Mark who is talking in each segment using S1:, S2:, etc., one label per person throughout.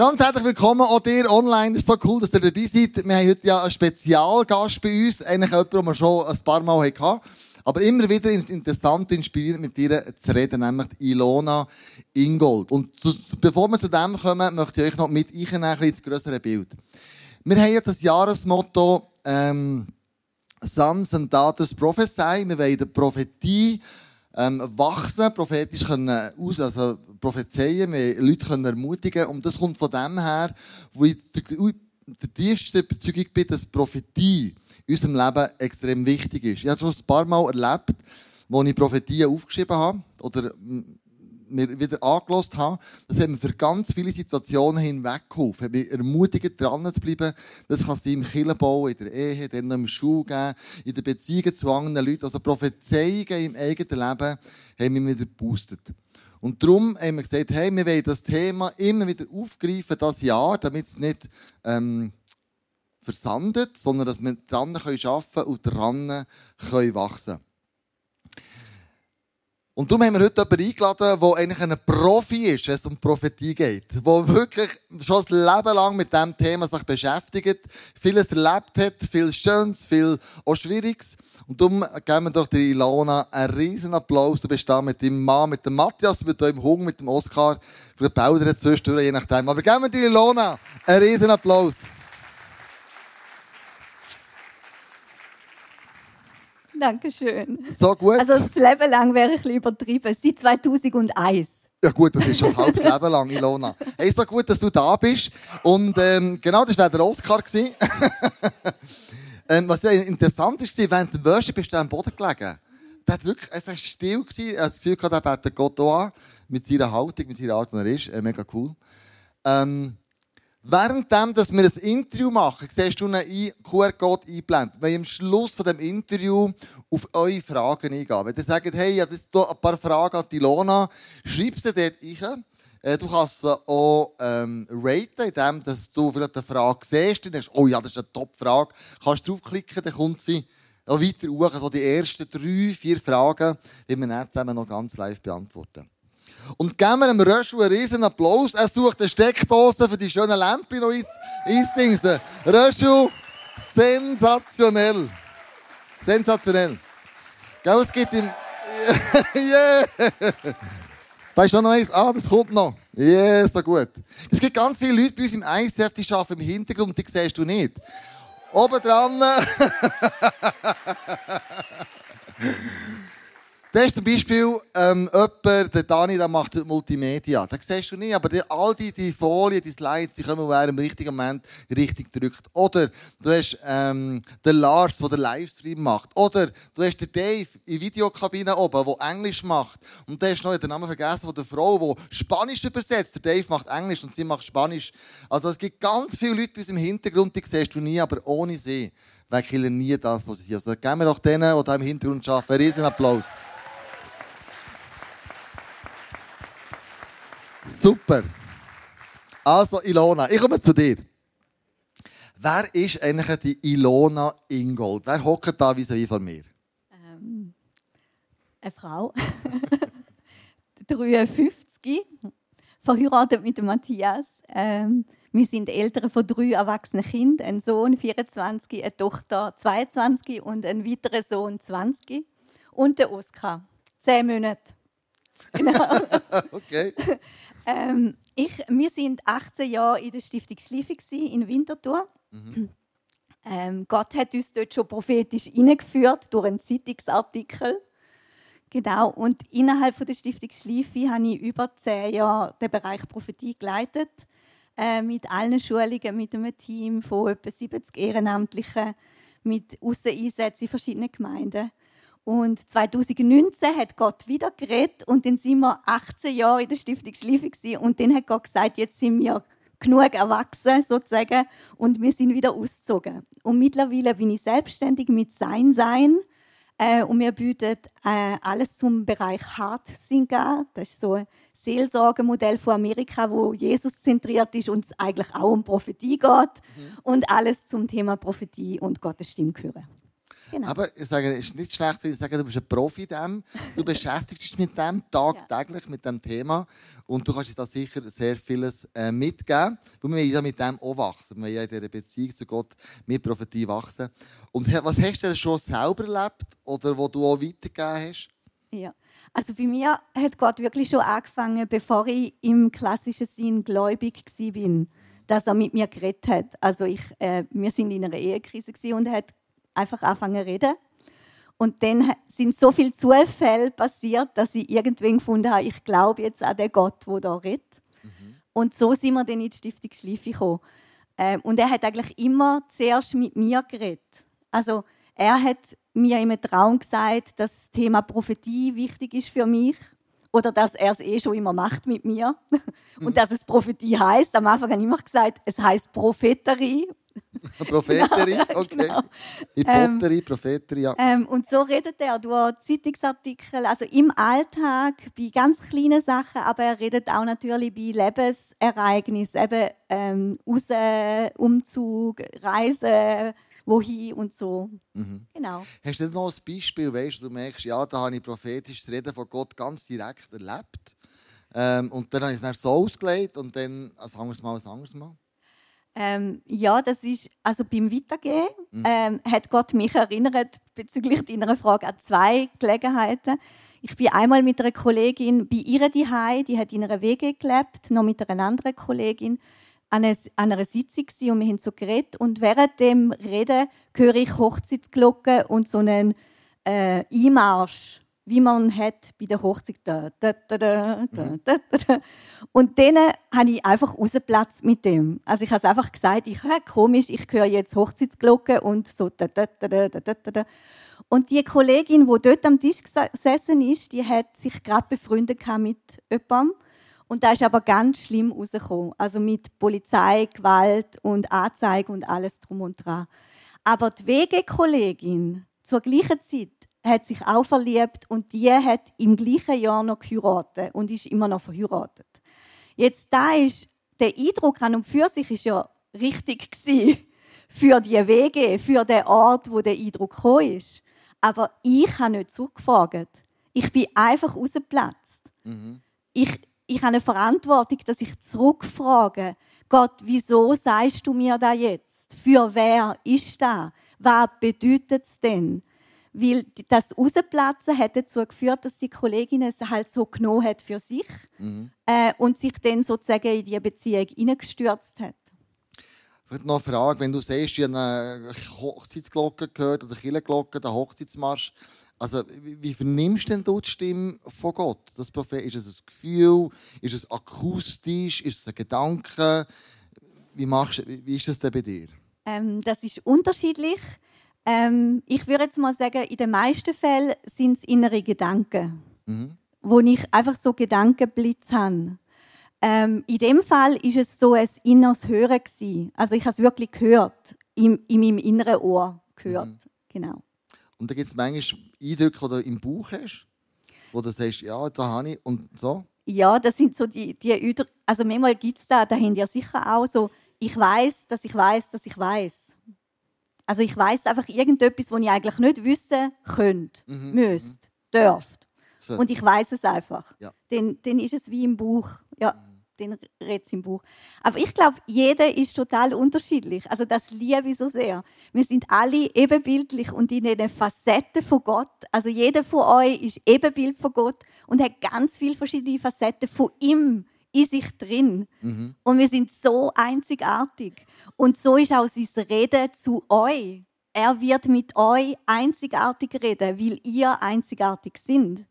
S1: Ganz herzlich willkommen auch dir online. Es ist so cool, dass ihr dabei seid. Wir haben heute ja einen Spezialgast bei uns. Eigentlich jemanden, den wir schon ein paar Mal hatten. Aber immer wieder interessant und inspirierend mit dir zu reden, nämlich Ilona Ingold. Und bevor wir zu dem kommen, möchte ich euch noch mit einnehmen, ins größere Bild. Wir haben jetzt das Jahresmotto, ähm, Sons and Daughters Prophesy. Wir wollen die Prophetie ähm, wachsen, prophetisch können aus, also prophezeien, wir Leute können ermutigen. Und das kommt von dem her, wo ich der, der tiefste Überzeugung bin, dass Prophetie in unserem Leben extrem wichtig ist. Ich habe schon ein paar Mal erlebt, wo ich Prophetien aufgeschrieben habe oder mir wieder angelost habe, das hat mir für ganz viele Situationen hinweggeholfen. Hat mich ermutigt, dran zu bleiben. Das kann sein im Killenbau, in der Ehe, dann noch im Schul geben, in den Beziehungen zu anderen Leuten. Also Prophezeiungen im eigenen Leben haben mich wieder geboostet. Und darum haben wir gesagt, hey, wir wollen das Thema immer wieder aufgreifen, das Jahr, damit es nicht ähm, versandet, sondern dass wir dran arbeiten können und dran wachsen können. Und darum haben wir heute jemanden eingeladen, der eigentlich ein Profi ist, wenn es um Prophetie geht. Der wirklich schon ein Leben lang mit diesem Thema sich beschäftigt, vieles erlebt hat, viel Schönes, viel auch Schwieriges. Und darum geben wir doch der Ilona einen riesen Applaus. Du bist da mit deinem Mann, mit dem Matthias, mit deinem Hung, mit dem Oskar. Vielleicht baut er zwischendurch, je nachdem. Aber geben wir der Ilona einen riesen Applaus.
S2: Dankeschön.
S1: So gut.
S2: Also das Leben lang wäre ich lieber übertrieben. Seit 2001.
S1: Ja gut, das ist ein halbes Leben lang, Ilona. Hey, so gut, dass du da bist. Und ähm, genau, das war der Oscar. ähm, was ja interessant ist, während dem Worship bist du am Boden gelegen. Der hat wirklich, es war still. Gewesen. Er hat das Gefühl gehabt, er betet Gott an. Mit seiner Haltung, mit seiner Art, wie er ist. Äh, mega cool. Ähm, Währenddem, dass wir ein Interview machen, siehst du einen QR-Code einblenden. Ich am Schluss von dem Interview auf eure Fragen eingehen. Wenn ihr sagt, hey, ich habe jetzt hier ein paar Fragen an Ilona, schreib sie dort rein. Äh, du kannst sie auch ähm, raten, indem dass du vielleicht eine Frage siehst und denkst, oh ja, das ist eine Top-Frage. Kannst draufklicken, dann kommt sie auch weiter hoch. Also die ersten drei, vier Fragen, die wir dann zusammen noch ganz live beantworten. Und geben wir dem Röschel einen riesen Applaus. Er sucht eine Steckdose für die schönen Lämpchen noch einzudingsen. Röschel, sensationell. Sensationell. Gell, es gibt im... yeah! Da ist noch eins. Ah, das kommt noch. Yeah, so gut. Es gibt ganz viele Leute bei uns im ICF, die arbeiten im Hintergrund, die siehst du nicht. Oben dran. Das ist zum Beispiel ähm, jemand, der Dani, der macht Multimedia. Das siehst du nicht, aber die, all die, die Folien, die Slides, die kommen, er im richtigen Moment richtig drückt. Oder du hast ähm, den Lars, der den Livestream macht. Oder du hast den Dave in Videokabine oben, der Englisch macht. Und der hast noch den Namen vergessen von der Frau, die Spanisch übersetzt. Der Dave macht Englisch und sie macht Spanisch. Also es gibt ganz viele Leute bei uns im Hintergrund, die siehst du nie, aber ohne sie wäre nie das, was sie sind. Also geben wir doch denen, die da im Hintergrund arbeiten, einen riesen Applaus. Super. Also, Ilona, ich komme zu dir. Wer ist eigentlich die Ilona Ingold? Wer hockt da wie so von mir? Ähm,
S2: eine Frau. 53. Verheiratet mit Matthias. Ähm, wir sind Eltern von drei erwachsenen Kindern. Ein Sohn 24, eine Tochter 22 und ein weiterer Sohn 20. Und der Oskar. Zehn Monate.
S1: Genau. okay.
S2: Ähm, ich, wir sind 18 Jahre in der Stiftung Schleife in Winterthur. Mhm. Ähm, Gott hat uns dort schon prophetisch hineingeführt durch einen Zeitungsartikel. Genau, und innerhalb von der Stiftung Schleife habe ich über zehn Jahre den Bereich Prophetie geleitet. Äh, mit allen Schulungen, mit einem Team von etwa 70 Ehrenamtlichen, mit Ausseneinsätzen in verschiedenen Gemeinden. Und 2019 hat Gott wieder geredet und dann sind wir 18 Jahre in der Stiftung Schleife und dann hat Gott gesagt, jetzt sind wir genug erwachsen sozusagen und wir sind wieder ausgezogen. Und mittlerweile bin ich selbstständig mit Sein Sein äh, und wir bieten äh, alles zum Bereich Heart Singa. Das ist so ein Seelsorgemodell von Amerika, wo Jesus zentriert ist und es eigentlich auch um Prophetie geht mhm. und alles zum Thema Prophetie und Gottes Stimme hören. Genau.
S1: Aber ich sage, es ist nicht schlecht, wenn ich sage, du bist ein Profi in dem. Du beschäftigst dich mit dem tagtäglich, mit dem Thema. Und du kannst uns da sicher sehr vieles äh, mitgeben. Weil wir ja mit dem auch wachsen. Wir ja in dieser Beziehung zu Gott mit Prophetie wachsen. Und was hast du denn schon selber erlebt oder wo du auch weitergegeben hast?
S2: Ja. Also bei mir hat Gott wirklich schon angefangen, bevor ich im klassischen Sinn gläubig war, dass er mit mir geredet hat. Also ich, äh, wir sind in einer Ehekrise und er hat einfach angefangen zu reden. Und dann sind so viele Zufälle passiert, dass ich irgendwann gefunden habe, ich glaube jetzt an den Gott, der da redet. Und so sind wir dann in die Stiftung Schleife gekommen. Ähm, und er hat eigentlich immer zuerst mit mir geredet. Also er hat mir im Traum gesagt, dass das Thema Prophetie wichtig ist für mich. Oder dass er es eh schon immer macht mit mir. Und dass es Prophetie heißt. Am Anfang habe ich immer gesagt, es heißt Propheterie.
S1: Propheterie, okay.
S2: genau.
S1: Hypoterie, Propheterie, ja.
S2: Ähm, und so redet er durch Zeitungsartikel, also im Alltag, bei ganz kleinen Sachen, aber er redet auch natürlich bei Lebensereignissen, eben ähm, raus, Umzug, Reisen, wohin und so. Genau.
S1: Hast du noch ein Beispiel, weißt, du merkst, ja, da habe ich prophetisches Reden von Gott ganz direkt erlebt. Ähm, und dann habe ich es dann so ausgelegt und dann ein anderes Mal, ein anderes Mal.
S2: Ähm, ja, das ist, also beim Weitergehen ähm, hat Gott mich erinnert bezüglich deiner Frage an zwei Gelegenheiten. Ich bin einmal mit einer Kollegin bei ihr daheim, die hat in einer WG gelebt, noch mit einer anderen Kollegin einer, an einer Sitzung und wir haben so geredet und während dem Reden höre ich Hochzeitsglocken und so einen äh, Einmarsch, wie man hat bei der Hochzeit. Da, da, da. Und dann habe ich einfach rausgeplatzt mit dem. Also ich habe es einfach gesagt, ich höre komisch, ich höre jetzt Hochzeitsglocken und so. Und die Kollegin, die dort am Tisch gesessen ist, die hat sich gerade befreundet mit jemandem. Und da ist aber ganz schlimm rausgekommen. Also mit Polizei, Gewalt und Anzeige und alles drum und dran. Aber die WG-Kollegin zur gleichen Zeit hat sich auch verliebt und die hat im gleichen Jahr noch geheiratet und ist immer noch verheiratet. Jetzt da ist der Eindruck an und für sich ist ja richtig gsi für die WG, für den Ort, wo der Eindruck gekommen ist. Aber ich habe nicht zurückgefragt. Ich bin einfach rausgeplatzt. Ich, ich habe eine Verantwortung, dass ich zurückfrage. Gott, wieso sagst du mir da jetzt? Für wer ist da? Was bedeutet es denn? Weil das Rausplatzen hat dazu geführt, dass die Kollegin es halt so genommen hat für sich äh, und sich dann sozusagen in die Beziehung hineingestürzt hat.
S1: Vielleicht noch eine Frage, wenn du du hast eine Hochzeitsglocke gehört oder Kirchenglocke, der Hochzeitsmarsch. Also, wie, vernimmst denn du die Stimme von Gott? Das Prophet, ist es ein Gefühl? Ist es akustisch? Ist es ein Gedanke? Wie, machst, wie wie ist das denn bei dir?
S2: Ähm, das ist unterschiedlich. Ähm, ich würde jetzt mal sagen, in den meisten Fällen sind es innere Gedanken, wo ich einfach so Gedankenblitz habe. Ähm, in dem Fall ist es so ein inneres Hören gewesen. Also ich habe es wirklich gehört, in, in meinem inneren Ohr gehört. Genau.
S1: Und da gibt es manchmal Eindrücke, die du im Bauch hast, wo du sagst, ja, da habe ich und so.
S2: Ja, das sind so die, die Üder also manchmal gibt es da, da habt ihr sicher auch so, ich weiß, dass ich weiß, dass ich weiß. Also ich weiß einfach irgendetwas, was ich eigentlich nicht wissen könnte, müsste, dürft.
S1: So.
S2: Und ich weiß es einfach.
S1: Ja.
S2: Dann, dann ist es wie im Buch. Ja, dann redet es im Buch. Aber ich glaube, jeder ist total unterschiedlich. Also das liebe ich so sehr. Wir sind alle ebenbildlich und in den Facetten von Gott. Also jeder von euch ist Ebenbild von Gott und hat ganz viele verschiedene Facetten von ihm in sich drin. Und wir sind so einzigartig. Und so ist auch sein Reden zu euch. Er wird mit euch einzigartig reden, weil ihr einzigartig sind.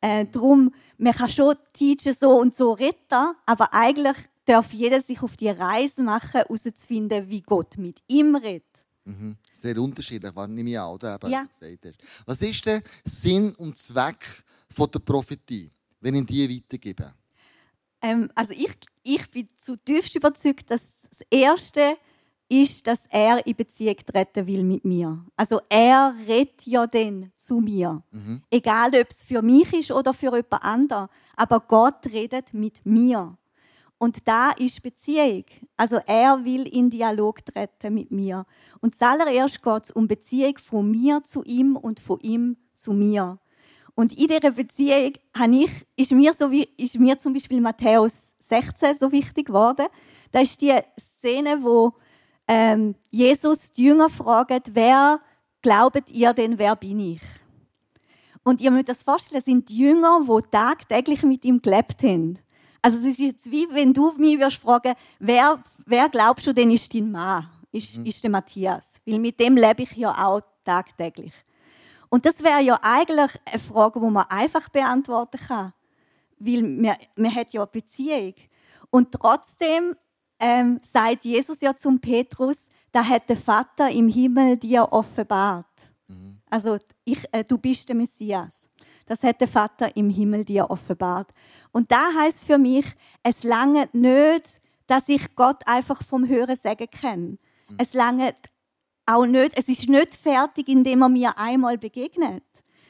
S2: Äh, drum, man kann schon teachen, so und so reden, aber eigentlich darf jeder sich auf die Reise machen, herauszufinden, wie Gott mit ihm redet.
S1: Mhm. Sehr unterschiedlich, was nehme ich an, oder? Eben,
S2: Ja.
S1: was du gesagt hast. Was ist der Sinn und Zweck von der Prophetie, wenn ich die weitergebe?
S2: Ähm, also ich, ich bin zutiefst überzeugt, dass das Erste ist, dass er in Beziehung treten will mit mir. Also er redet ja dann zu mir. Egal, ob es für mich ist oder für jemand anderen. Aber Gott redet mit mir. Und da ist Beziehung. Also er will in Dialog treten mit mir. Und zuallererst geht es um Beziehung von mir zu ihm und von ihm zu mir. Und in dieser Beziehung ich, ist, mir so, ist mir zum Beispiel Matthäus 16 so wichtig geworden. Da ist die Szene, wo ähm, Jesus die Jünger fragt, wer glaubt ihr denn, wer bin ich? Und ihr müsst das vorstellen, das sind die Jünger, die tagtäglich mit ihm gelebt haben. Also es ist jetzt wie, wenn du mich fragen, wer, wer glaubst du denn ist dein Mann? Ist, mhm. ist der Matthias? Weil mit dem lebe ich ja auch tagtäglich. Und das wäre ja eigentlich eine Frage, die man einfach beantworten kann. Weil man, man hat ja eine Beziehung. Und trotzdem ähm, sagt Jesus ja zum Petrus, da hat der Vater im Himmel dir offenbart. Mhm. Also ich, äh, du bist der Messias. Das hat der Vater im Himmel dir offenbart. Und da heißt für mich, es lange nicht, dass ich Gott einfach vom Hören sagen kenne. Mhm. Es lange auch nicht, es ist nicht fertig, indem er mir einmal begegnet,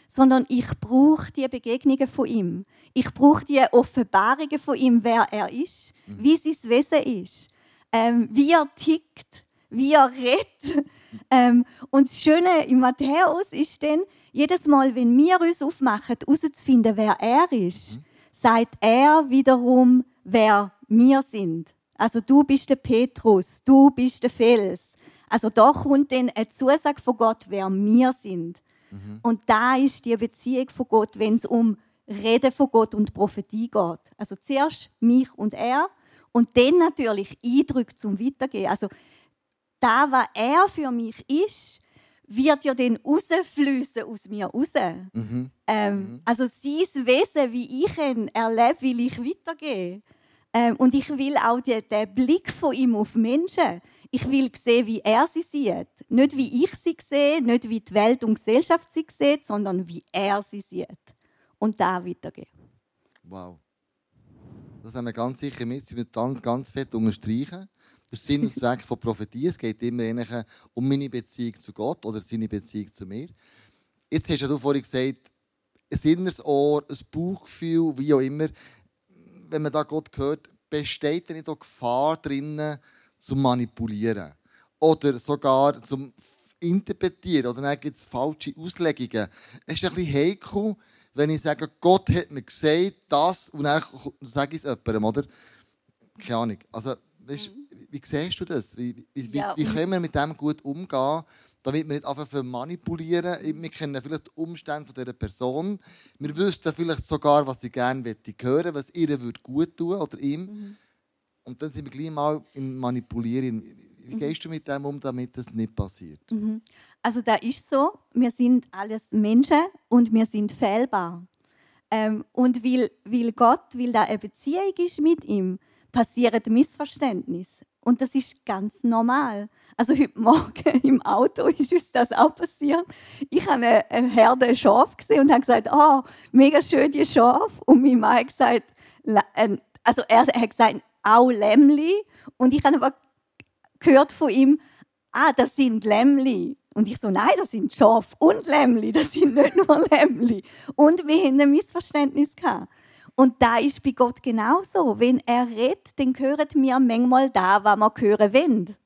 S2: sondern ich brauche die Begegnungen von ihm. Ich brauche die Offenbarungen von ihm, wer er ist, mhm. wie sein Wesen ist, ähm, wie er tickt, wie er redet. Ähm, und das Schöne im Matthäus ist dann, jedes Mal, wenn wir uns aufmachen, herauszufinden, wer er ist, mhm. sagt er wiederum, wer wir sind. Also du bist der Petrus, du bist der Fels. Also da kommt dann eine Zusage von Gott, wer wir sind. Mhm. Und da ist die Beziehung von Gott, wenn es um Reden von Gott und Prophetie geht. Also zuerst mich und er und dann natürlich Eindrücke zum Weitergehen. Also da, was er für mich ist, wird ja dann rausfließen aus mir raus. Mhm. Ähm, mhm. Also sein Wesen, wie ich ihn erlebe, will ich weitergeben. Ähm, und ich will auch den, den Blick von ihm auf Menschen. Ich will sehen, wie er sie sieht. Nicht wie ich sie sehe, nicht wie die Welt und die Gesellschaft sie sieht, sondern wie er sie sieht. Und da weitergehen.
S1: Wow. Das haben wir ganz sicher mit, wir ganz, ganz fett unterstreichen. Der Sinn und Zweck von Prophetie. Es geht immer um meine Beziehung zu Gott oder seine Beziehung zu mir. Jetzt hast du vorhin gesagt, ein inneres Ohr, ein Bauchgefühl, wie auch immer. Wenn man da Gott hört, besteht da nicht auch Gefahr drinnen, zum Manipulieren oder sogar zum Interpretieren oder dann gibt es falsche Auslegungen. Es ist ein bisschen heikel, wenn ich sage, Gott hat mir gesagt, das und dann sage ich es jemandem, oder? Keine Ahnung. Also, weißt, wie, siehst du das? Wie, wie, ja. wie, können wir mit dem gut umgehen, damit wir nicht einfach manipulieren? Wir kennen vielleicht die Umstände dieser Person. Wir wüssten vielleicht sogar, was sie gerne hören möchte, was ihr gut tun oder ihm. Mhm. Und dann sind wir gleich mal im Manipulieren. Wie mhm. gehst du mit dem um, damit das nicht passiert?
S2: Mhm. Also da ist so, wir sind alles Menschen und wir sind fehlbar. Ähm, und weil, weil Gott, weil da eine Beziehung ist mit ihm, passieren Missverständnisse. Und das ist ganz normal. Also heute Morgen im Auto ist uns das auch passiert. Ich habe eine Herde Schaf gesehen und habe gesagt, oh, mega schön die Schaf. Und mein Mann hat gesagt, äh, also er hat gesagt, auch Lämmli. Und ich habe aber gehört von ihm, ah, das sind Lämmli. Und ich so, nein, das sind Schaf und Lämmli, das sind nicht nur Lämmli. Und wir hatten ein Missverständnis gehabt. Und da ist bei Gott genauso. Wenn er redet, dann hören wir manchmal da, was wir hören wollen.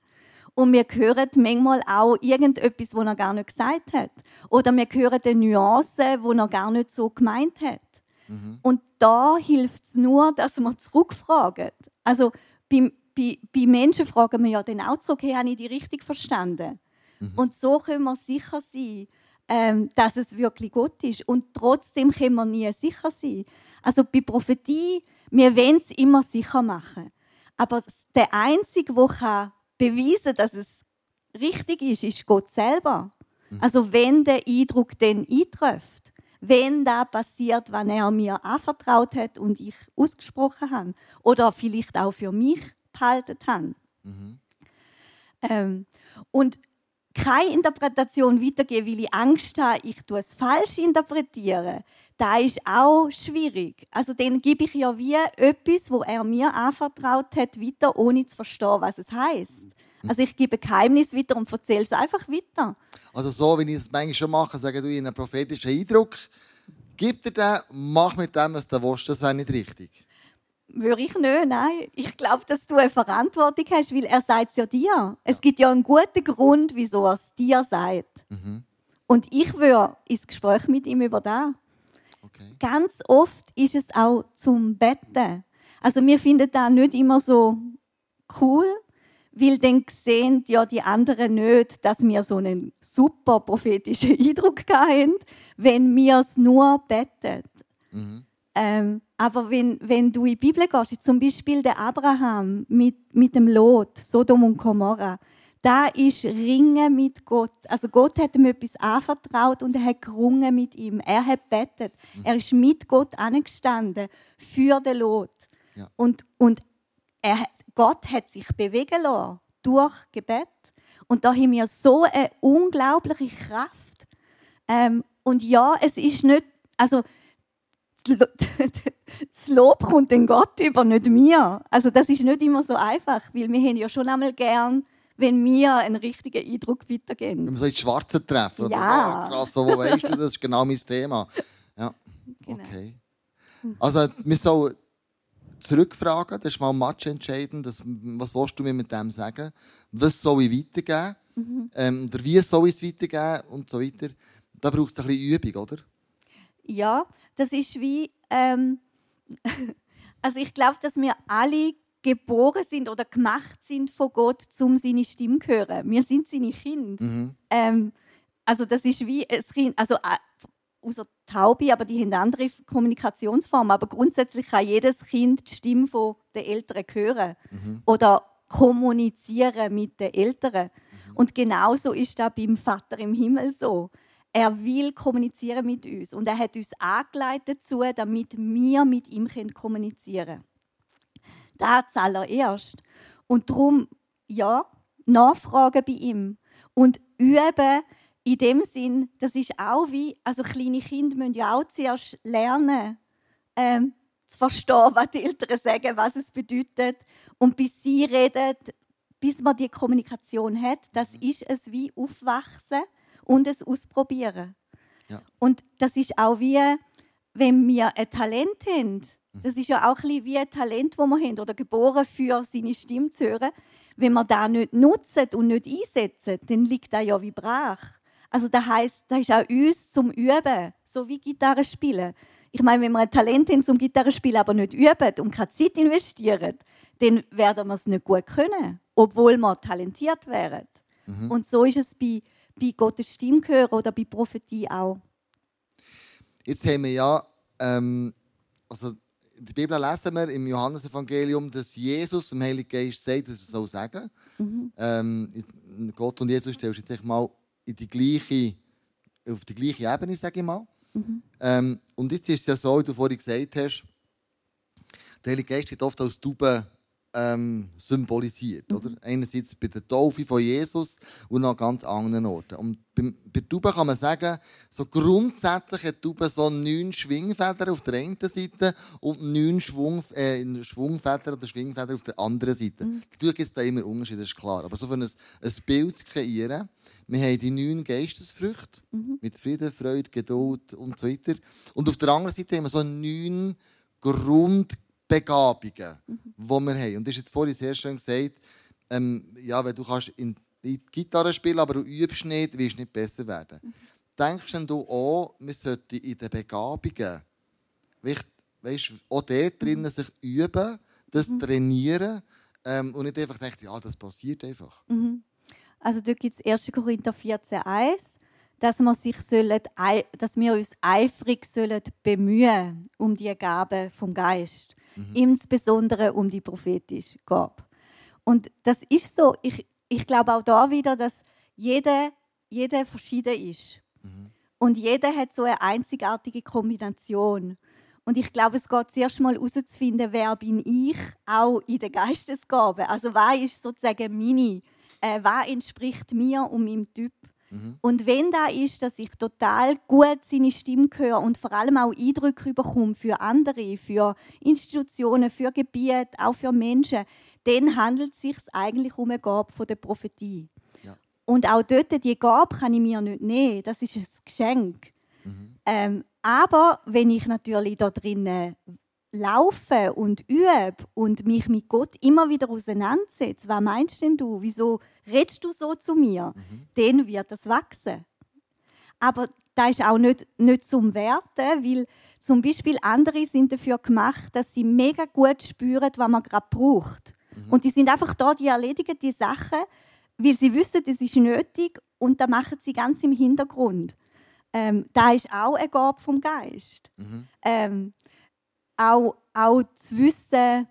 S2: Und wir hören manchmal auch irgendetwas, was er gar nicht gesagt hat. Oder wir hören eine Nuance, die er gar nicht so gemeint hat. Mhm. Und da hilft es nur, dass man zurückfragt. Also bei, bei, bei Menschen fragen wir ja dann auch zurück, hey, habe ich die richtig verstanden? Mhm. Und so können wir sicher sein, ähm, dass es wirklich Gott ist. Und trotzdem können wir nie sicher sein. Also bei Prophetie, wir wollen es immer sicher machen. Aber der Einzige, der beweisen kann, dass es richtig ist, ist Gott selber. Mhm. Also wenn der Eindruck dann eintrifft wenn da passiert, was er mir anvertraut hat und ich ausgesprochen habe. Oder vielleicht auch für mich behalten habe. Mhm. Ähm, und keine Interpretation weitergeben, weil ich Angst habe, ich tue es falsch interpretieren. Da ist auch schwierig. Also dann gebe ich ja wie etwas, wo er mir anvertraut hat, weiter, ohne zu verstehen, was es heißt. Also ich gebe Geheimnis weiter und erzähle es einfach weiter.
S1: Also so, wie ich es manchmal schon mache, sage du in einen prophetischen Eindruck, gib dir den, mach mit dem, was du willst, das wäre nicht richtig.
S2: würde ich nicht, nein. Ich glaube, dass du eine Verantwortung hast, weil er sagt es ja dir. Es gibt ja einen guten Grund, wieso er es dir sagt.
S1: Mhm.
S2: Und ich würde ins Gespräch mit ihm über das.
S1: Okay.
S2: Ganz oft ist es auch zum Betten. Also wir finden das nicht immer so cool, weil dann sehen ja die anderen nicht, dass wir so einen super prophetischen Eindruck haben, wenn wir es nur beten.
S1: Mhm.
S2: Ähm, aber wenn, wenn du in die Bibel gehst, zum Beispiel der Abraham mit, mit dem Lot, Sodom und Gomorra, da ist Ringen mit Gott. Also Gott hat ihm etwas anvertraut und er hat gerungen mit ihm. Er hat betet. Er ist mit Gott angestanden für den Lot.
S1: Ja.
S2: Und, und er, Gott hat sich bewegen lassen durch Gebet. Und da haben wir so eine unglaubliche Kraft. Ähm, und ja, es ist nicht, also das Lob kommt den Gott über, nicht mir. Also das ist nicht immer so einfach, weil wir haben ja schon einmal gern, wenn wir einen richtigen Eindruck weitergeben.
S1: Wenn wir so ins Schwarze treffen.
S2: Ja.
S1: Ah, krass, wo weißt du, das ist genau mein Thema. Ja,
S2: Genau.
S1: okay. Also, wir sollen zurückfragen, das ist mal matchentscheidend. Das, was willst du mir mit dem sagen? Was soll ich weitergeben?
S2: Mhm.
S1: Ähm, oder wie soll ich es weitergeben? Und so weiter. Da braucht es ein bisschen Übung, oder?
S2: Ja, das ist wie, ähm, also ich glaube, dass wir alle geboren sind oder gemacht sind von Gott, um seine Stimme zu hören. Wir sind seine Kinder.
S1: Mhm.
S2: Ähm, also das ist wie ein Kind, also äh, außer Taube, aber die haben andere Kommunikationsformen. Aber grundsätzlich kann jedes Kind die Stimme von den Eltern hören oder kommunizieren mit den Eltern. Und genauso ist das beim Vater im Himmel so. Er will kommunizieren mit uns und er hat uns angeleitet dazu, damit wir mit ihm kommunizieren können. Das zuallererst. Und darum, ja, nachfragen bei ihm und üben in dem Sinn, das ist auch wie, also kleine Kinder müssen ja auch zuerst lernen, ähm, zu verstehen, was die Eltern sagen, was es bedeutet. Und bis sie reden, bis man die Kommunikation hat, das ist es wie Aufwachsen und es Ausprobieren.
S1: Ja.
S2: Und das ist auch wie, wenn wir ein Talent haben. Das ist ja auch ein bisschen wie ein Talent, das wir haben, oder geboren für seine Stimme zu hören. Wenn wir das nicht nutzen und nicht einsetzen, dann liegt das ja wie brach. Also das heisst, das ist auch uns zum Üben, so wie Gitarre spielen. Ich meine, wenn wir ein Talent haben zum Gitarre spielen, aber nicht üben und keine Zeit investieren, dann werden wir es nicht gut können, obwohl wir talentiert wären. Und so ist es bei, bei Gottes Stimme hören oder bei Prophetie auch.
S1: Jetzt haben wir ja, ähm, also in der Bibel lesen wir im Johannesevangelium, dass Jesus dem Heiligen Geist sagt, dass er soll sagen. Ähm, Gott und Jesus stellst du jetzt mal in die gleiche, auf die gleiche Ebene, sage ich mal. Ähm, und jetzt ist es ja so, wie du vorhin gesagt hast, der Heilige Geist wird oft als Taube ähm, symbolisiert. Oder? Einerseits bei der Taufe von Jesus und an ganz anderen Orten. Und beim, bei Tauben kann man sagen, so grundsätzlich hat Tauben so neun Schwingfedern auf der einen Seite und neun Schwung, äh, Schwungfedern oder Schwingfedern auf der anderen Seite. Natürlich gibt es da immer Unterschiede, das ist klar. Aber so für ein, ein Bild zu kreieren, wir haben die neun Geistesfrüchte mit Frieden, Freude, Geduld und so weiter. Und auf der anderen Seite haben wir so neun Grundbegabungen, die wir haben. Und das ist jetzt vorhin sehr schön gesagt, ähm, ja, wenn du kannst in, in die Gitarre spielen, aber du übst nicht, wirst du nicht besser werden. Denkst denn du auch, wir sollten in den Begabungen, weißt, auch dort drinnen sich üben, das trainieren ähm, und nicht einfach denken, ja, das passiert einfach.
S2: Also dort gibt es 1. Korinther 14,1, dass wir, sich sollen, dass wir uns eifrig sollen bemühen um die Gabe vom Geist. Insbesondere um die prophetische Gabe. Und das ist so, ich, ich glaube auch da wieder, dass jeder, jeder verschieden ist. Und jeder hat so eine einzigartige Kombination. Und ich glaube, es geht zuerst mal herauszufinden, wer bin ich auch in der Geistesgabe. Also was ist sozusagen meine, äh, was entspricht mir und meinem Typ. Und wenn da ist, dass ich total gut seine Stimme höre und vor allem auch Eindrücke bekomme für andere, für Institutionen, für Gebiete, auch für Menschen, dann handelt es sich eigentlich um eine Gabe von der Prophetie.
S1: Ja.
S2: Und auch dort, die Gabe kann ich mir nicht nehmen. Das ist ein Geschenk. Ähm, aber wenn ich natürlich da drinnen laufe und übe und mich mit Gott immer wieder auseinandersetze, was meinst denn du? Wieso redest du so zu mir? Mhm. Dann wird das wachsen. Aber da ist auch nicht, nicht zum Werten, weil zum Beispiel andere sind dafür gemacht, dass sie mega gut spüren, was man gerade braucht. Mhm. Und die sind einfach da, die erledigen die Sachen, weil sie wissen, das ist nötig und da machen sie ganz im Hintergrund. Ähm, da ist auch ein Gabe vom Geist. Mhm. Ähm, auch, auch zu wissen,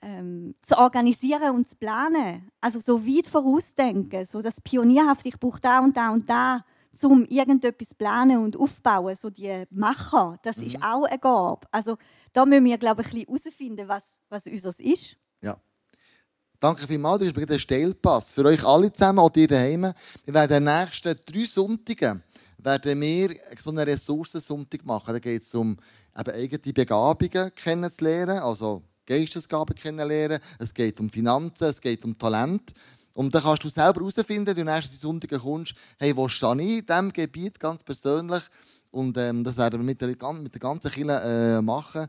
S2: ähm, zu organisieren und zu planen. Also so weit vorausdenken, so das Pionierhaft, ich brauche da und da und da, um irgendetwas zu planen und aufbauen, so die Macher, das mhm. ist auch eine Gabe. Also da müssen wir, glaube ich, herausfinden, was, was unseres ist.
S1: Ja. Danke vielmals, das ist ein Stellpass. Für euch alle zusammen, auch ihr daheim. Wir werden in den nächsten drei Sonntagen werden wir so einen Ressourcensonntag machen. Da geht es um eben eigene Begabungen kennenzulernen, also Geistesgaben kennenlernen. Es geht um Finanzen, es geht um Talent. Und dann kannst du selber herausfinden, wenn du nächsten Sonntag kommst, hey, wo stehe ich in diesem Gebiet ganz persönlich? Und ähm, das werden wir mit der, mit der ganzen Kirche äh, machen.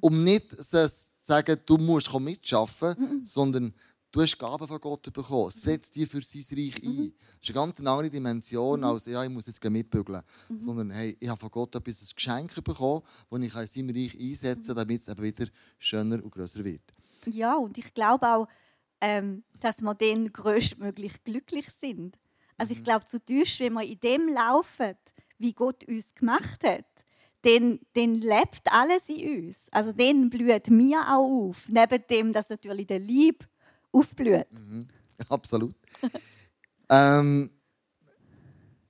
S1: Um nicht zu sagen, du musst mitschaffen, mhm. sondern Du hast Gaben von Gott bekommen. Setz die für sein Reich ein. Mhm. Das ist eine ganz andere Dimension, mhm. als ja, ich muss jetzt mitbügeln. Mhm. Sondern hey, ich habe von Gott etwas, ein Geschenk bekommen, das ich in seinem Reich einsetze, damit es eben wieder schöner und größer wird.
S2: Ja, und ich glaube auch, ähm, dass wir dann größtmöglich glücklich sind. Also ich glaube, zu tief, wenn wir in dem laufen, wie Gott uns gemacht hat, dann, dann lebt alles in uns. Also dann blüht mir auch auf. Neben dem, dass natürlich der Liebe aufblüht. Mhm.
S1: Absolut. ähm,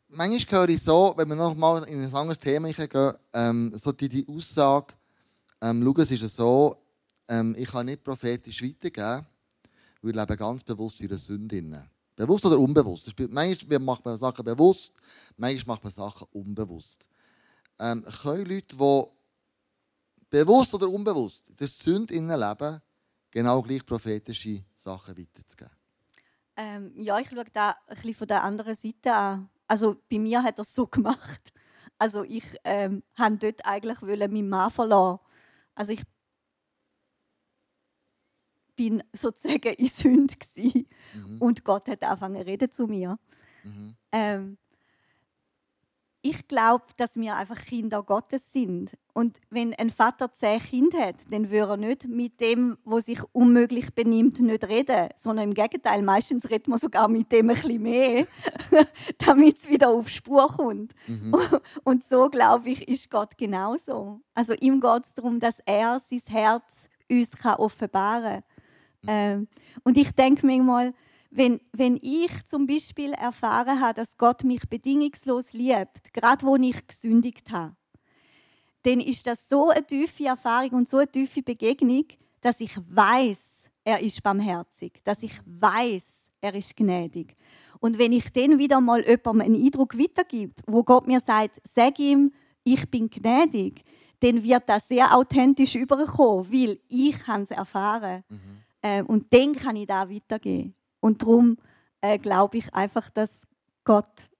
S1: manchmal höre ich so, wenn wir noch mal in ein anderes Thema gehen, ähm, so die, die Aussage, ähm, schau, es so, ähm, ich kann nicht prophetisch weitergeben, weil ich lebe ganz bewusst in einer Sünde. Bewusst oder unbewusst. Manchmal macht man Sachen bewusst, manchmal macht man Sachen unbewusst. Ähm, können Leute, die bewusst oder unbewusst in der Sünde leben, genau gleich prophetische Sachen weiterzugeben?
S2: Ähm, ja, ich schaue da ein bisschen von der anderen Seite an. Also bei mir hat er es so gemacht. Also ich ähm, wollte dort eigentlich meinen Mann verlassen. Also ich bin sozusagen in Sünde mhm. und Gott hat angefangen zu reden zu mir. Mhm. Ähm, ich glaube, dass wir einfach Kinder Gottes sind. Und wenn ein Vater zehn Kinder hat, dann würde er nicht mit dem, wo sich unmöglich benimmt, nicht reden, sondern im Gegenteil, meistens redet man sogar mit dem ein bisschen mehr, damit es wieder auf Spur kommt. Mhm. Und so, glaube ich, ist Gott genauso. Also ihm geht es darum, dass er sein Herz uns offenbaren kann. Mhm. Ähm, und ich denke manchmal, wenn, wenn ich zum Beispiel erfahren habe, dass Gott mich bedingungslos liebt, gerade wo ich gesündigt habe, dann ist das so eine tiefe Erfahrung und so eine tiefe Begegnung, dass ich weiß, er ist barmherzig, dass ich weiß, er ist gnädig. Und wenn ich dann wieder mal jemandem einen Eindruck weitergebe, wo Gott mir sagt, sag ihm, ich bin gnädig, dann wird das sehr authentisch überkommen, weil ich es erfahren mhm. äh, und dann kann ich da weitergehen. Und darum äh, glaube ich einfach, dass Gott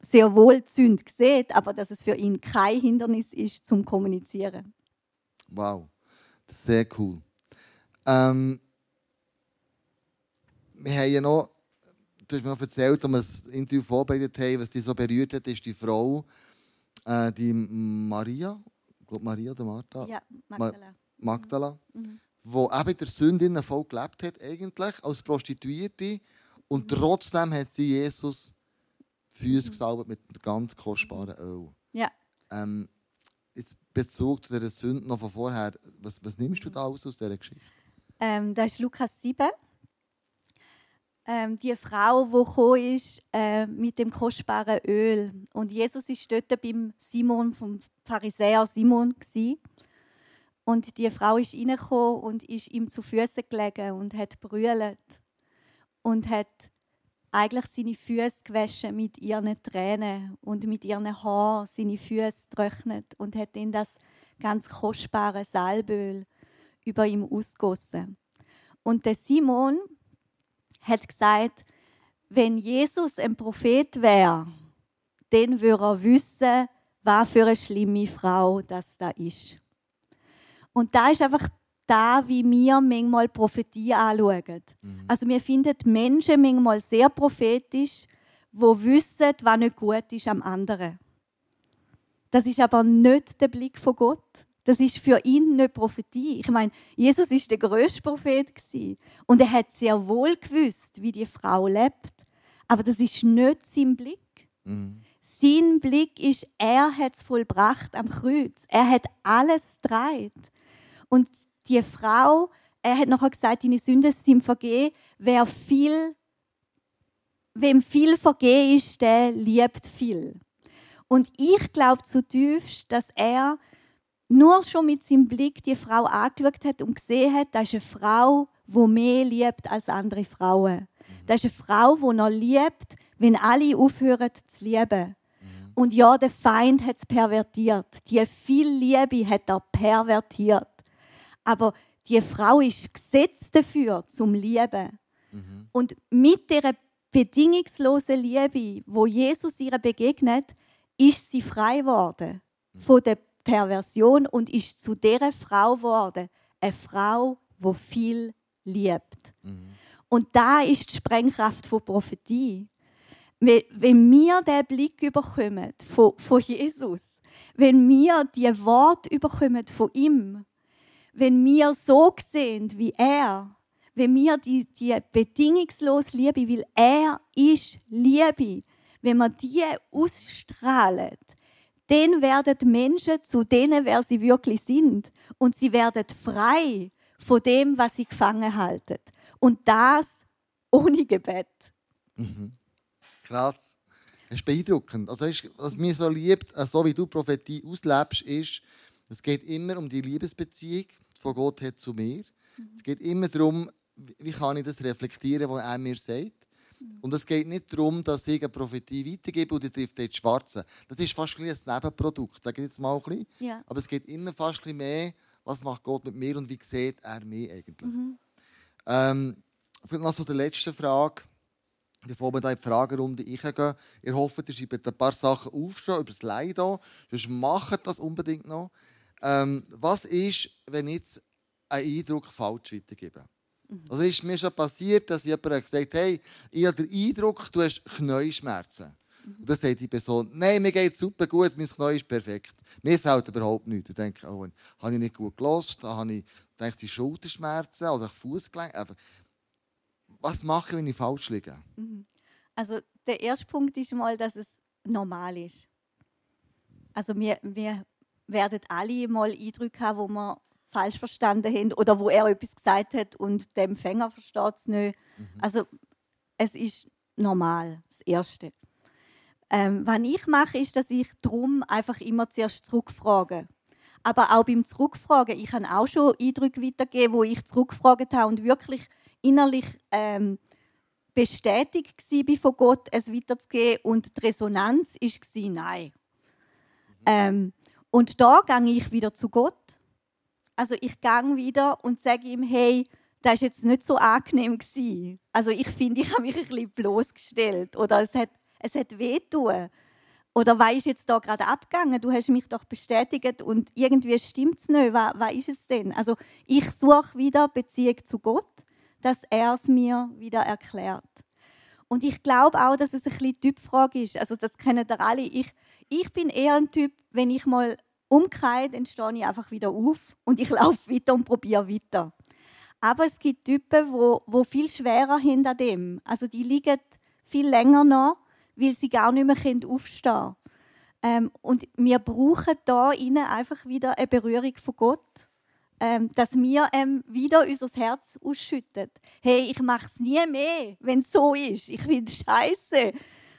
S2: sehr wohl die Sünde sieht, aber dass es für ihn kein Hindernis ist zum Kommunizieren.
S1: Wow, sehr cool. Ähm, wir haben ja noch, du hast mir noch erzählt, als wir das Interview vorbereitet haben, was dich so berührt hat, ist die Frau, äh, die Maria, ich glaube Maria oder Martha?
S2: Ja, Magdala.
S1: Magdala. Mhm wo eben der Sündinnen voll gelebt hat, eigentlich, als Prostituierte. Und mhm. trotzdem hat sie Jesus Füße gesalbt mit einem ganz kostbaren Öl.
S2: Ja.
S1: Ähm, jetzt Bezug zu dieser Sünde noch von vorher, was, was nimmst du da aus, aus dieser Geschichte?
S2: Ähm, das ist Lukas 7. Ähm, die Frau, die gekommen ist äh, mit dem kostbaren Öl. Und Jesus war dort beim Simon, vom Pharisäer Simon. Gewesen. Und die Frau ist reingekommen und ist ihm zu Füßen gelegen und hat brüllt und hat eigentlich seine Füße gewaschen mit ihren Tränen und mit ihren Haaren seine Füße trocknet und hat ihn das ganz kostbare Salböl über ihm ausgossen. Und der Simon hat gesagt, wenn Jesus ein Prophet wäre, dann würde er wissen, was für eine schlimme Frau das da ist. Und da ist einfach da, wie wir manchmal Prophetie anschauen. Mhm. Also wir finden Menschen manchmal sehr prophetisch, wo wissen, was nicht gut ist am anderen. Das ist aber nicht der Blick von Gott. Das ist für ihn nicht Prophetie. Ich meine, Jesus ist der größte Prophet und er hat sehr wohl gewusst, wie die Frau lebt. Aber das ist nicht sein Blick. Mhm. Sein Blick ist, er hat es vollbracht am Kreuz. Er hat alles dreit. Und die Frau, er hat nachher gesagt, deine Sünden sind vergeben. Wer viel, wem viel vergeben ist, der liebt viel. Und ich glaube zutiefst, dass er nur schon mit seinem Blick die Frau angeschaut hat und gesehen hat, das ist eine Frau, die mehr liebt als andere Frauen. Das ist eine Frau, die noch liebt, wenn alle aufhören zu lieben. Und ja, der Feind hat es pervertiert. Die viel Liebe hat er pervertiert. Aber die Frau ist gesetzt dafür, zum Lieben. Mhm. Und mit der bedingungslosen Liebe, wo Jesus ihr begegnet, ist sie frei geworden mhm. von der Perversion und ist zu der Frau geworden, eine Frau, wo viel liebt. Mhm. Und da ist die Sprengkraft von Prophetie. Wenn wir den Blick überkommen von, von Jesus, wenn wir die Worte überkommen von ihm, wenn wir so sehen wie er, wenn wir die, die bedingungslose Liebe, weil er ist Liebe, wenn wir die ausstrahlen, dann werden Menschen zu denen, wer sie wirklich sind. Und sie werden frei von dem, was sie gefangen halten. Und das ohne Gebet.
S1: Mhm. Krass. Das ist beeindruckend. Also, was mir so liebt, äh, so wie du Prophetie auslebst, ist, es geht immer um die Liebesbeziehung von Gott hat zu mir. Mhm. Es geht immer darum, wie kann ich das reflektieren, was er mir sagt. Und es geht nicht darum, dass ich eine Prophetie weitergebe und die trifft jetzt Schwarze. Das ist fast ein, ein Nebenprodukt, sage ich jetzt mal ein bisschen. Ja. Aber es geht immer fast ein mehr, was macht Gott mit mir und wie sieht er mich eigentlich. Mhm. Ähm, vielleicht noch zu der letzten Frage, bevor wir da in die Fragerunde eingehen. Ihr hofft, ihr schreibt ein paar Sachen auf schon über das Leid. Sonst macht das unbedingt noch. Ähm, was ist, wenn ich jetzt einen Eindruck falsch weitergebe? Mhm. Also ist mir schon passiert, dass jemand gesagt hat, hey, ich habe den Eindruck, du hast Knieschmerzen. Mhm. Und dann sagt die Person, nein, mir geht es super gut, mein Knie ist perfekt. Mir fällt überhaupt nichts. Ich denke, oh, habe ich nicht gut gelost, habe ich denke, die Schulterschmerzen oder Fußgelenk. Was mache ich, wenn ich falsch liege? Mhm.
S2: Also der erste Punkt ist mal, dass es normal ist. Also wir, wir werden alle mal Eindrücke haben, wo wir falsch verstanden haben oder wo er etwas gesagt hat und der Empfänger versteht es nicht. Mhm. Also es ist normal, das Erste. Ähm, was ich mache, ist, dass ich drum einfach immer zuerst zurückfrage. Aber auch beim Zurückfragen, ich habe auch schon Eindrücke weitergegeben, wo ich zurückgefragt habe und wirklich innerlich ähm, bestätigt war von Gott, es weiterzugeben. Und die Resonanz war, nein. Mhm. Ähm, und da gehe ich wieder zu Gott. Also ich gehe wieder und sage ihm, hey, das ist jetzt nicht so angenehm gewesen. Also ich finde, ich habe mich ein bisschen bloßgestellt oder es hat, es hat wehtun. Oder was ist jetzt da gerade abgegangen? Du hast mich doch bestätigt und irgendwie stimmt es nicht. Was, was ist es denn? Also ich suche wieder Beziehung zu Gott, dass er es mir wieder erklärt. Und ich glaube auch, dass es ein bisschen Typfrage ist. Also das kennen ihr alle. Ich, ich bin eher ein Typ, wenn ich mal umkehrt, dann stehe ich einfach wieder auf und ich laufe weiter und probiere weiter. Aber es gibt Typen, wo, wo viel schwerer hinter dem. Also die liegen viel länger noch, weil sie gar nicht mehr aufstehen können. Ähm, und wir brauchen da ihnen einfach wieder eine Berührung von Gott, ähm, dass wir ähm, wieder unser Herz ausschütten. Hey, ich mache es nie mehr, wenn es so ist. Ich es scheiße.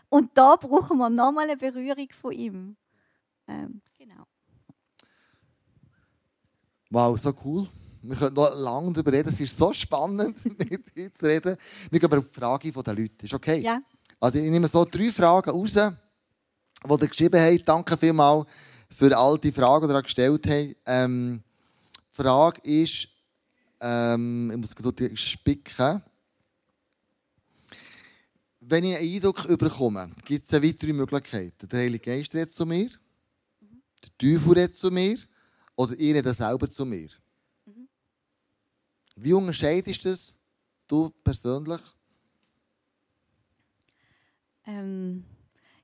S2: Und da brauchen wir nochmal eine Berührung von ihm. Ähm, genau.
S1: Wow, so cool. Wir können noch lange darüber reden. Es ist so spannend, mit dir zu reden. Wir gehen aber auf die Frage der Leute. Ist okay?
S2: Ja.
S1: Also ich nehme so drei Fragen raus, die ihr geschrieben habt. Danke vielmals für all die Fragen, die ihr gestellt habt. Ähm, die Frage ist, ähm, ich muss dort spicken. Wenn ich einen Eindruck bekomme, gibt es weitere Möglichkeiten. Der Heilige Geist redet zu mir, der Teufel redet zu mir oder ihr redet selber zu mir. Wie unterscheidest du das, du persönlich?
S2: Ähm,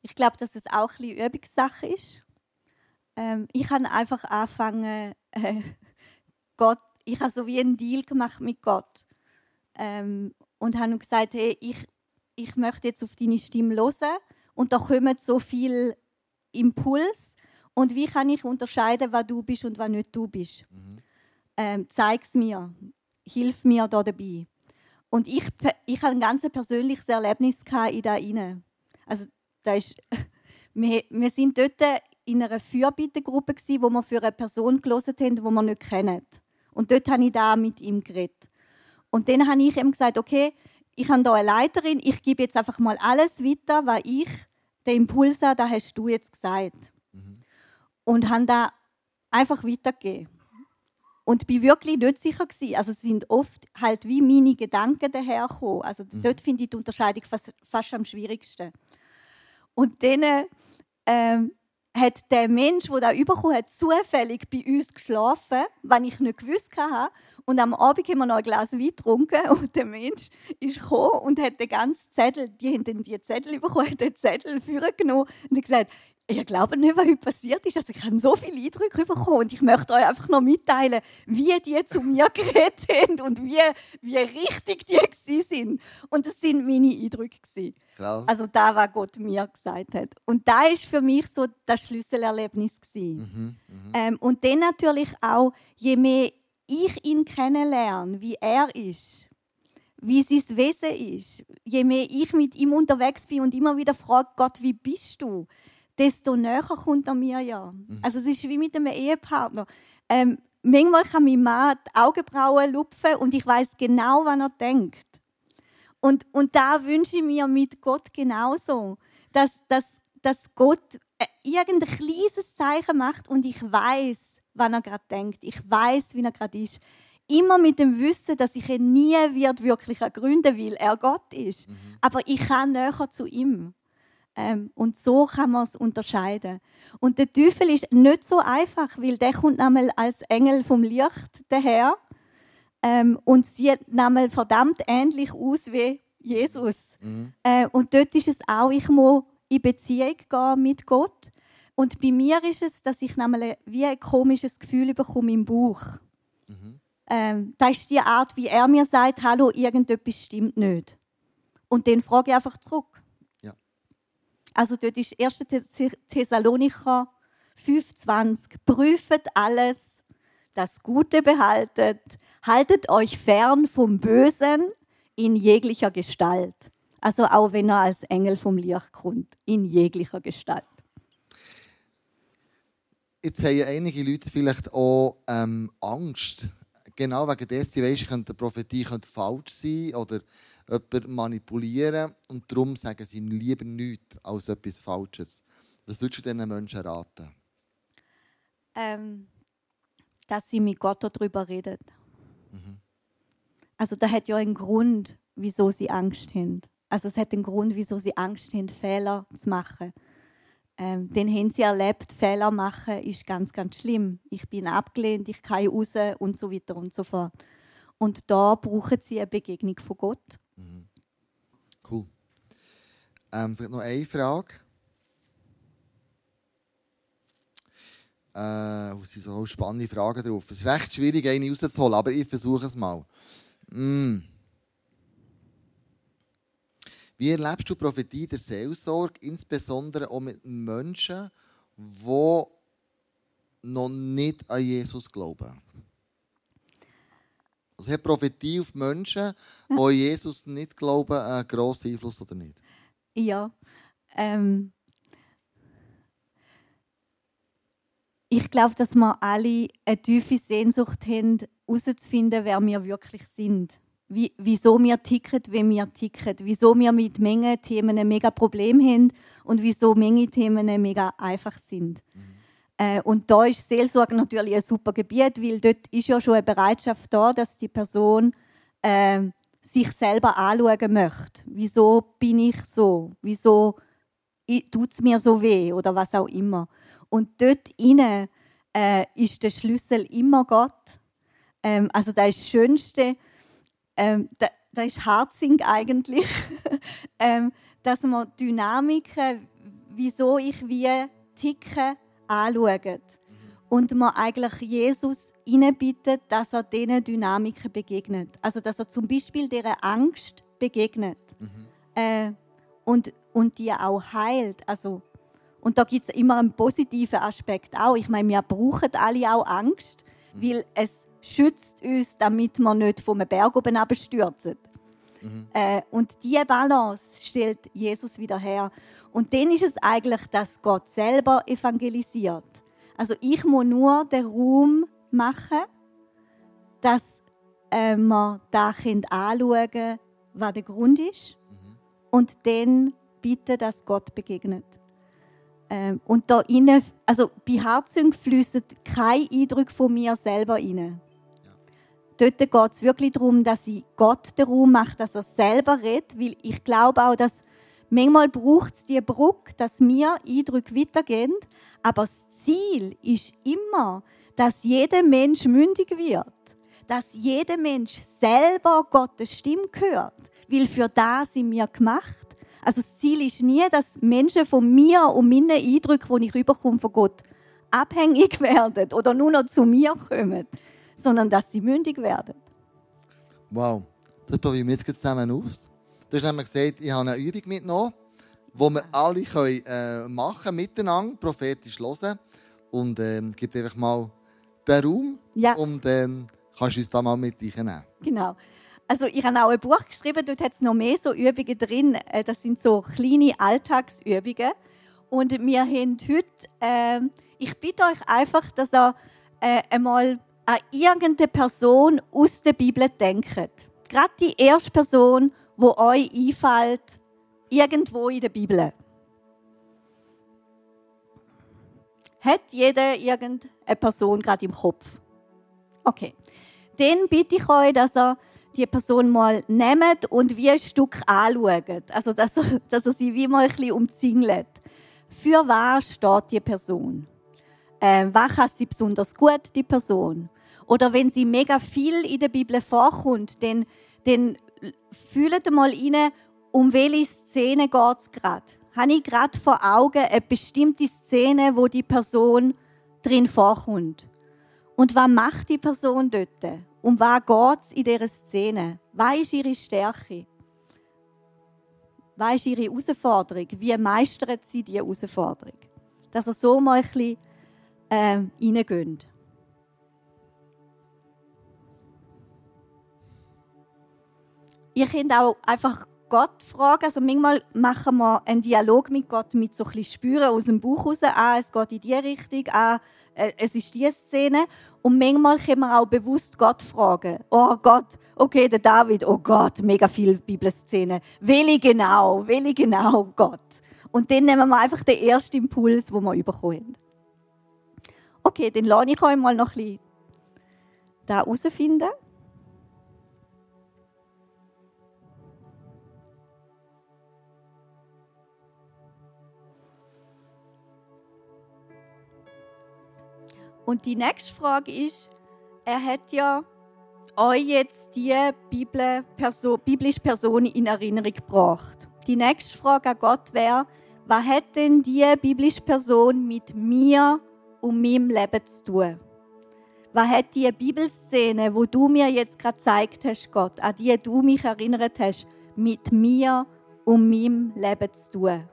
S2: ich glaube, dass es auch ein bisschen Übungssache ist. Ähm, ich habe einfach angefangen, äh, Gott, ich habe so wie einen Deal gemacht mit Gott ähm, und habe gesagt, hey, ich, ich möchte jetzt auf deine Stimme hören und da kommen so viel Impuls und wie kann ich unterscheiden, was du bist und was nicht du bist? Mhm. Ähm, Zeig es mir, hilf mir da dabei. Und ich, ich habe ein ganz persönliches Erlebnis in da rein. Also, da ist, wir, wir sind dort in einer Fürbittegruppe, wo wir für eine Person gelesen haben, die wir nicht kennen. Und dort habe ich da mit ihm geredet. Und dann habe ich ihm gesagt, okay, ich habe hier eine Leiterin, ich gebe jetzt einfach mal alles weiter, was ich, den Impuls habe, das hast du jetzt gesagt. Mhm. Und habe da einfach weitergegeben. Und bin wirklich nicht sicher gewesen. Also es sind oft halt wie meine Gedanken dahergekommen. Also mhm. dort finde ich die Unterscheidung fast, fast am schwierigsten. Und dann ähm, hat der Mensch, der da überkommen hat, zufällig bei uns geschlafen, wenn ich nicht gewusst hatte. Und am Abend haben wir noch ein Glas Wein getrunken und der Mensch ist gekommen und hat den ganzen Zettel, die haben dann die Zettel bekommen, hat den Zettel genommen und gesagt, ich glaube nicht, was heute passiert ist. Also ich habe so viele Eindrücke bekommen und ich möchte euch einfach noch mitteilen, wie die zu mir geredet haben und wie, wie richtig die sind. Und das sind meine Eindrücke. Krass. Also da, was Gott mir gesagt hat. Und da ist für mich so das Schlüsselerlebnis. Mhm, mh. ähm, und dann natürlich auch, je mehr ich ihn kennenlerne, wie er ist, wie sein Wesen ist, je mehr ich mit ihm unterwegs bin und immer wieder frage, Gott, wie bist du? Desto näher kommt er mir ja. Mhm. Also es ist wie mit einem Ehepartner. Ähm, manchmal kann mein Mann die Augenbrauen lupfen und ich weiß genau, was er denkt. Und, und da wünsche ich mir mit Gott genauso, dass, dass, dass Gott äh, irgendein kleines Zeichen macht und ich weiß, was er gerade denkt. Ich weiß, wie er gerade ist. Immer mit dem Wissen, dass ich ihn nie wird wirklich ergründen, weil er Gott ist. Mhm. Aber ich kann näher zu ihm. Ähm, und so kann man es unterscheiden. Und der Teufel ist nicht so einfach, weil der kommt nämlich als Engel vom Licht daher ähm, und sieht nämlich verdammt ähnlich aus wie Jesus. Mhm. Äh, und dort ist es auch, ich muss in Beziehung gehen mit Gott. Und bei mir ist es, dass ich nämlich wie ein komisches Gefühl bekomme im Bauch. Mhm. Ähm, das ist die Art, wie er mir sagt, hallo, irgendetwas stimmt nicht. Und dann frage ich einfach zurück. Also dort ist 1. Thessalonicher 5,20. Prüfet alles, das Gute behaltet, haltet euch fern vom Bösen in jeglicher Gestalt. Also auch wenn er als Engel vom Licht kommt, in jeglicher Gestalt.
S1: Jetzt haben einige Leute vielleicht auch ähm, Angst. Genau wegen dessen, sie weiss, die Prophetie könnte falsch sein oder jemanden manipulieren und darum sagen sie ihm lieber nichts als etwas Falsches. Was würdest du diesen Menschen raten?
S2: Ähm, dass sie mit Gott darüber reden. Mhm. Also da hat ja einen Grund, wieso sie Angst haben. Also es hat einen Grund, wieso sie Angst haben, Fehler zu machen. Ähm, den haben sie erlebt, Fehler machen ist ganz, ganz schlimm. Ich bin abgelehnt, ich kann raus und so weiter und so fort. Und da brauchen sie eine Begegnung von Gott. Mhm.
S1: Cool. Ähm, vielleicht noch eine Frage. Äh, es sind so spannende Fragen drauf. Es ist recht schwierig, eine rauszuholen, aber ich versuche es mal. Mm. Wie erlebst du Prophetie der Seelsorge, insbesondere auch mit Menschen, die noch nicht an Jesus glauben? Also hat Prophetie auf Menschen, die Jesus nicht glauben, einen grossen Einfluss oder nicht?
S2: Ja. Ähm, ich glaube, dass wir alle eine tiefe Sehnsucht haben, herauszufinden, wer wir wirklich sind. Wie, wieso wir ticken, wie wir ticken. Wieso wir mit Mengen Themen ein mega Problem haben und wieso Menge Themen mega einfach sind. Mhm. Äh, und da ist Seelsorge natürlich ein super Gebiet, weil dort ist ja schon eine Bereitschaft da, dass die Person äh, sich selber anschauen möchte. Wieso bin ich so? Wieso tut es mir so weh? Oder was auch immer. Und dort inne äh, ist der Schlüssel immer Gott. Ähm, also das ist das Schönste, ähm, das, das ist Harzing eigentlich, ähm, dass man Dynamiken, wieso ich wie ticke, anschaut. Und man eigentlich Jesus bittet, dass er diesen Dynamiken begegnet. Also dass er zum Beispiel dieser Angst begegnet. Mhm. Äh, und, und die auch heilt. Also, und da gibt es immer einen positiven Aspekt auch. Ich meine, wir brauchen alle auch Angst, mhm. weil es schützt uns, damit wir nicht vom Berg oben abstürzen. Mhm. Äh, und diese Balance stellt Jesus wieder her. Und dann ist es eigentlich, dass Gott selber evangelisiert. Also ich muss nur den Raum machen, dass äh, wir da anschauen können, was der Grund ist. Mhm. Und dann bitten, dass Gott begegnet. Ähm, und da innen, also bei Herzung fließt kein Eindruck von mir selber rein dort geht es wirklich darum, dass ich Gott den Raum mache, dass er selber redet, weil ich glaube auch, dass manchmal braucht es die Brücke, dass wir Eindrücke weitergehen, aber das Ziel ist immer, dass jeder Mensch mündig wird, dass jeder Mensch selber Gottes Stimme hört, weil für das sind wir gemacht. Also das Ziel ist nie, dass Menschen von mir und meinen Eindrücken, die ich überkomme von Gott, abhängig werden oder nur noch zu mir kommen sondern dass sie mündig werden.
S1: Wow, das probieren wir jetzt zusammen aus. Du hast nämlich gesagt, ich habe eine Übung mitgenommen, die wir alle können, äh, machen miteinander, prophetisch hören. Und äh, gibt einfach mal den Raum ja. und dann kannst du uns da mal mit reinnehmen.
S2: Genau. Also ich habe auch ein Buch geschrieben, dort hat es noch mehr so Übungen drin. Äh, das sind so kleine Alltagsübungen. Und wir haben heute, äh, ich bitte euch einfach, dass ihr äh, einmal an irgendeine Person aus der Bibel denkt. Gerade die erste Person, wo euch einfällt, irgendwo in der Bibel. Hat jeder irgendeine Person gerade im Kopf? Okay. Dann bitte ich euch, dass ihr die Person mal nehmt und wie ein Stück anschaut. Also, dass er, dass er sie wie mal ein bisschen umzingelt. Für was steht die Person? Äh, was kann sie besonders gut, die Person? Oder wenn sie mega viel in der Bibel vorkommt, dann, dann fühlt mal rein, um welche Szene geht es gerade. Habe ich gerade vor Augen eine bestimmte Szene, wo die Person drin vorkommt? Und was macht die Person dort? Um was geht es in dieser Szene? Was ist ihre Stärke? Was ist ihre Herausforderung? Wie meistert sie diese Herausforderung? Dass er so mal ein bisschen äh, reingeht. Ihr könnt auch einfach Gott fragen. Also manchmal machen wir einen Dialog mit Gott mit so ein bisschen Spüren aus dem Bauch raus. Ah, es geht in die Richtung. Ah, äh, es ist diese Szene. Und manchmal können wir auch bewusst Gott fragen. Oh Gott, okay, der David, oh Gott, mega viele Bibelszenen. Welche genau? Welche genau, Gott? Und dann nehmen wir einfach den ersten Impuls, den wir bekommen. Okay, dann lasse ich euch mal noch ein bisschen da herausfinden. Und die nächste Frage ist, er hat ja euch jetzt die Bibel, Person, biblische Person in Erinnerung gebracht. Die nächste Frage an Gott wäre, was hat denn die biblische Person mit mir und meinem Leben zu tun? Was hat die Bibelszene, wo du mir jetzt gerade gezeigt hast, Gott, an die du mich erinnert hast, mit mir und meinem Leben zu tun?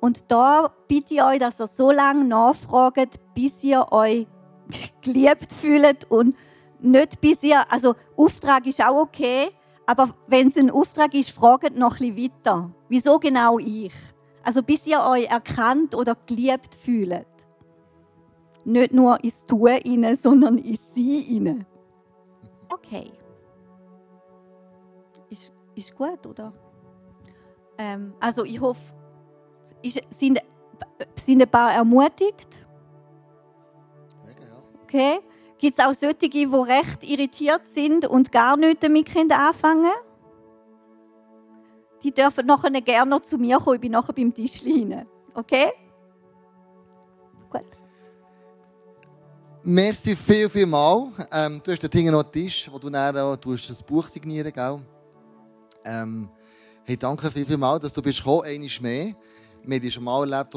S2: Und da bitte ich euch, dass ihr so lange nachfragt, bis ihr euch geliebt fühlt und nicht bis ihr, also Auftrag ist auch okay, aber wenn es ein Auftrag ist, fragt noch ein bisschen weiter. Wieso genau ich? Also bis ihr euch erkannt oder geliebt fühlt. Nicht nur ins Tun inne, sondern ins Sie inne. Okay. Ist, ist gut, oder? Ähm, also ich hoffe, ist, sind, sind ein paar ermutigt? Okay. Gibt es auch solche, die recht irritiert sind und gar nichts damit anfangen? Die dürfen nachher gerne noch zu mir kommen. Ich bin nachher beim Tisch rein. Okay?
S1: Gut. merci viel, viel mal. Ähm, du hast dort hinten noch einen Tisch, wo du dann auch, du hast das Buch signieren, gell? Ähm, hey, danke viel, viel mal, dass du bist gekommen, einmal mehr. Wir haben schon mal erlebt,